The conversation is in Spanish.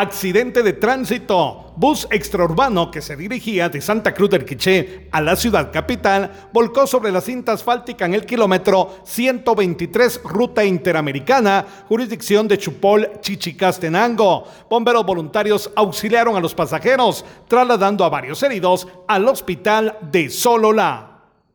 Accidente de tránsito. Bus extraurbano que se dirigía de Santa Cruz del Quiché a la ciudad capital volcó sobre la cinta asfáltica en el kilómetro 123 Ruta Interamericana, jurisdicción de Chupol, Chichicastenango. Bomberos voluntarios auxiliaron a los pasajeros, trasladando a varios heridos al hospital de Solola.